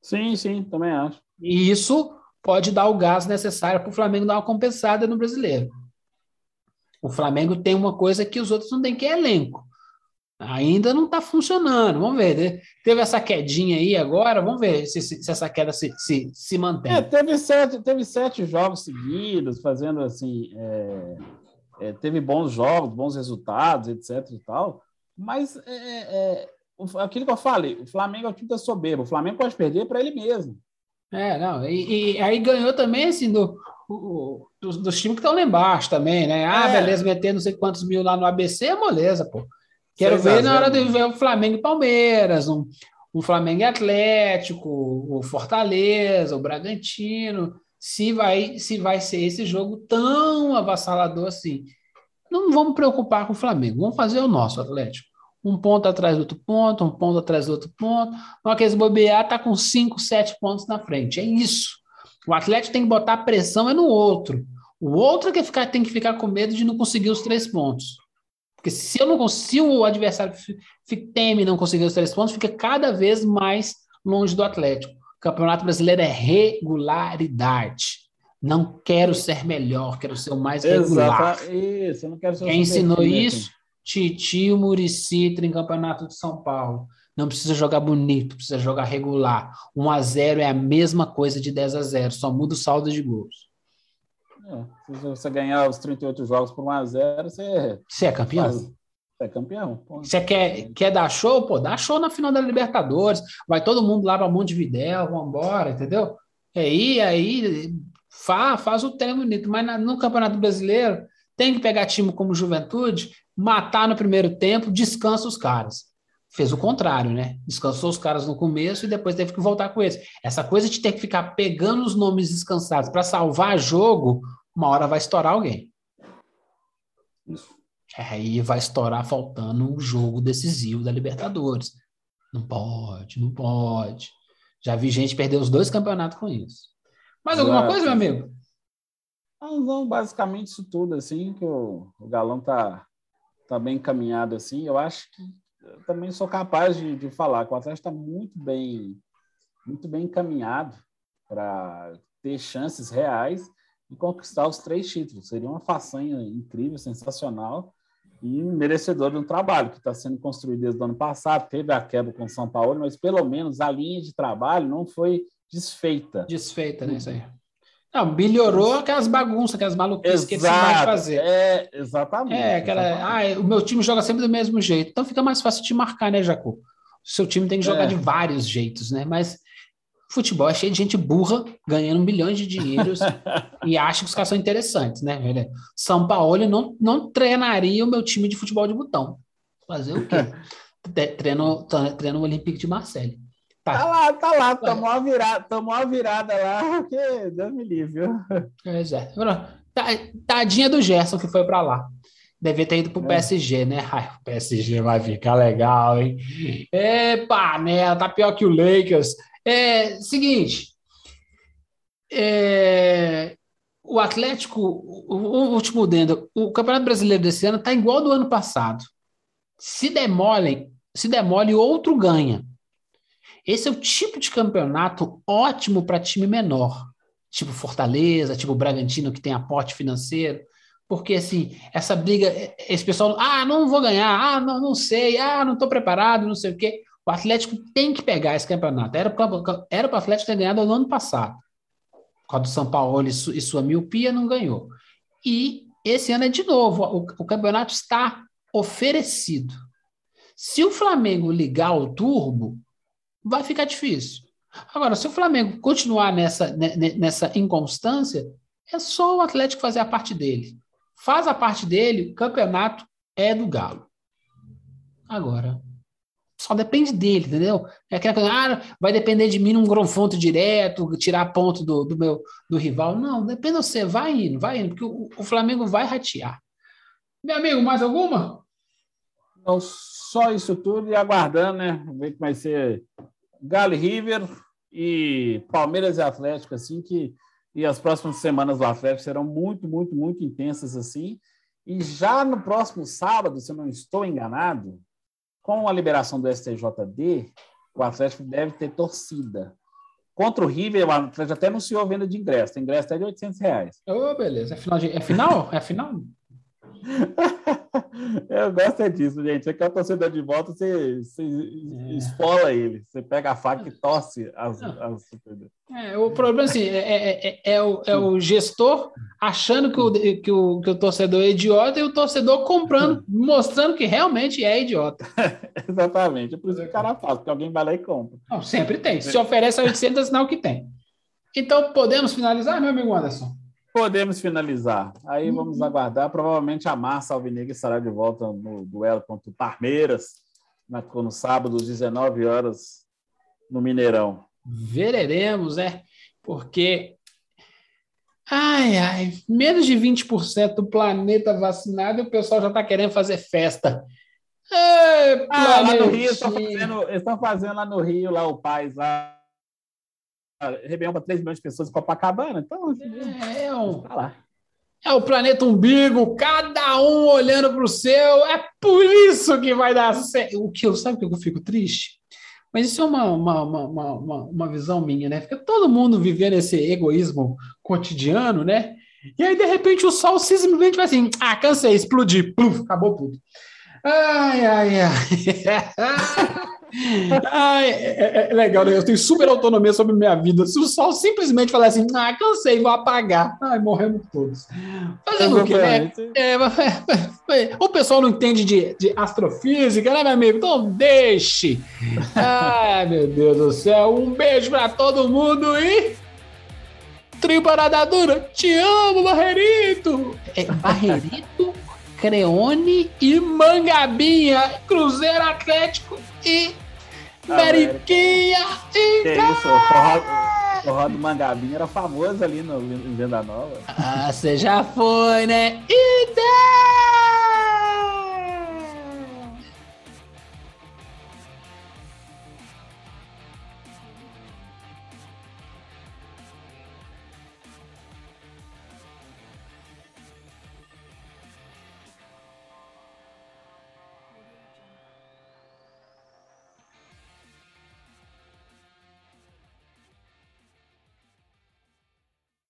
Sim, sim, também acho. E isso pode dar o gás necessário para o Flamengo dar uma compensada no brasileiro. O Flamengo tem uma coisa que os outros não têm, que é elenco. Ainda não está funcionando. Vamos ver. Né? Teve essa quedinha aí agora. Vamos ver se, se, se essa queda se, se, se mantém. É, teve, sete, teve sete jogos seguidos, fazendo assim. É, é, teve bons jogos, bons resultados, etc. e tal. Mas é, é, é aquilo que eu falei: o Flamengo é o time da soberba. O Flamengo pode perder para ele mesmo. É, não. E, e, aí ganhou também assim, do, o, dos, dos times que estão lá embaixo também, né? Ah, é. beleza, meter não sei quantos mil lá no ABC, moleza, pô. Quero ver na hora de ver o Flamengo e Palmeiras, um, um Flamengo e Atlético, o Fortaleza, o Bragantino, se vai, se vai ser esse jogo tão avassalador assim. Não vamos preocupar com o Flamengo, vamos fazer o nosso Atlético. Um ponto atrás do outro ponto, um ponto atrás do outro ponto. Na hora que esse bobear, está com cinco, sete pontos na frente. É isso. O Atlético tem que botar pressão é no outro. O outro é que ficar, tem que ficar com medo de não conseguir os três pontos. Porque se eu não consigo, o adversário teme não conseguir os três pontos, fica cada vez mais longe do Atlético. O Campeonato Brasileiro é regularidade. Não quero ser melhor, quero ser o mais regular. Isso, eu não quero ser Quem ensinou isso? Titio Murici em Campeonato de São Paulo. Não precisa jogar bonito, precisa jogar regular. 1 a 0 é a mesma coisa de 10 a 0, só muda o saldo de gols. É, se você ganhar os 38 jogos por 1x0, você. Você é campeão? Você é campeão. Você quer, quer dar show? Pô, dá show na final da Libertadores. Vai todo mundo lá para Montevidéu, vambora, entendeu? E aí, aí faz, faz o treino bonito. Mas no Campeonato Brasileiro, tem que pegar time como Juventude, matar no primeiro tempo, descansa os caras. fez o contrário, né? Descansou os caras no começo e depois teve que voltar com eles. Essa coisa de ter que ficar pegando os nomes descansados para salvar jogo, uma hora vai estourar alguém. Isso. Aí vai estourar faltando um jogo decisivo da Libertadores. Não pode, não pode. Já vi gente perder os dois campeonatos com isso. Mais alguma coisa, meu amigo? Não, não, basicamente isso tudo, assim, que o, o Galão tá, tá bem encaminhado, assim. Eu acho que eu também sou capaz de, de falar que o Atlético está muito bem, muito bem encaminhado para ter chances reais de conquistar os três títulos. Seria uma façanha incrível, sensacional e merecedor de um trabalho que está sendo construído desde o ano passado. Teve a quebra com o São Paulo, mas pelo menos a linha de trabalho não foi desfeita. Desfeita, né? Isso aí. Não, melhorou aquelas bagunças, aquelas maluquices Exato, que você vai fazer. É, exatamente. É, aquela. Exatamente. Ah, o meu time joga sempre do mesmo jeito. Então fica mais fácil de marcar, né, Jaco? O seu time tem que jogar é. de vários jeitos, né? Mas futebol é cheio de gente burra, ganhando milhões de dinheiros e acha que os caras são interessantes, né? São Paulo não, não treinaria o meu time de futebol de botão. Fazer o quê? treino, treino o Olympique de Marseille. Tá. tá lá, tá lá, tomou uma virada, tomou uma virada lá, que Deus me livre. Pois é. Tadinha do Gerson que foi para lá. Devia ter ido pro é. PSG, né? Ai, o PSG vai ficar legal, hein? Epa, né? Tá pior que o Lakers. É, seguinte. É, o Atlético, o, último dentro, o Campeonato Brasileiro desse ano tá igual do ano passado. Se demolem, se demole, outro ganha. Esse é o tipo de campeonato ótimo para time menor, tipo Fortaleza, tipo Bragantino, que tem aporte financeiro. Porque, assim, essa briga, esse pessoal, ah, não vou ganhar, ah, não, não sei, ah, não estou preparado, não sei o quê. O Atlético tem que pegar esse campeonato. Era para o Atlético ter ganhado no ano passado. Quando o São Paulo e, su, e sua miopia não ganhou. E esse ano é de novo, o, o campeonato está oferecido. Se o Flamengo ligar o turbo, vai ficar difícil. Agora, se o Flamengo continuar nessa, nessa inconstância, é só o Atlético fazer a parte dele. Faz a parte dele, o campeonato é do Galo. Agora, só depende dele, entendeu? É aquela coisa, ah, vai depender de mim num confronto direto, tirar ponto do, do meu do rival. Não, depende de você, vai indo, vai indo, porque o, o Flamengo vai ratear. Meu amigo, mais alguma? Não, só isso tudo e aguardando, né? Ver que vai ser Galo River e Palmeiras e Atlético, assim, que e as próximas semanas do Atlético serão muito, muito, muito intensas, assim. E já no próximo sábado, se eu não estou enganado, com a liberação do STJD, o Atlético deve ter torcida. Contra o River, o Atlético até anunciou a venda de ingresso. Tem ingresso até de 800 reais. Oh, beleza. É final? De... É final? É final? Eu gosto é disso, gente. Você quer o torcedor de volta, você, você é. esfola ele. Você pega a faca e torce as, as... É, o problema assim, é, é, é, é, o, é o gestor achando que o, que, o, que o torcedor é idiota e o torcedor comprando, mostrando que realmente é idiota. Exatamente. É por isso que o cara faz, porque alguém vai lá e compra. Não, sempre tem. Se oferece a 800, é sinal que tem. Então, podemos finalizar, meu amigo Anderson? Podemos finalizar. Aí uhum. vamos aguardar. Provavelmente a massa alvinegra estará de volta no duelo contra o Palmeiras, no sábado, às 19 horas, no Mineirão. Veremos, né? Porque. Ai, ai, menos de 20% do planeta vacinado e o pessoal já está querendo fazer festa. Ei, ah, lá no Rio, estão fazendo, estão fazendo lá no Rio, lá o Paz, lá Réveillon para 3 milhões de pessoas em Copacabana. Então, é, um, tá lá. é o planeta umbigo, cada um olhando para o seu. É por isso que vai dar certo. O que eu sabe que eu fico triste? Mas isso é uma, uma, uma, uma, uma visão minha, né? Fica todo mundo vivendo esse egoísmo cotidiano, né? E aí, de repente, o sol simplesmente vai assim: ah, cansei, explodir, Puf, acabou tudo. Ai, ai, ai. Ai, é, é, é, legal, né? Eu tenho super autonomia sobre minha vida. Se o sol simplesmente falar assim, ah, cansei, vou apagar. Ai, morremos todos. Fazendo o quê, né? É, o pessoal não entende de, de astrofísica, né, meu amigo? Então deixe. Ai, meu Deus do céu. Um beijo pra todo mundo e. Parada Dura, te amo, Barreirito! É, Barreirito? Acreone e Mangabinha, Cruzeiro Atlético e Meriquinha e Que isso, o forró, do Mangabinha era famoso ali no, em Venda Nova. Ah, você já foi, né? Ideia!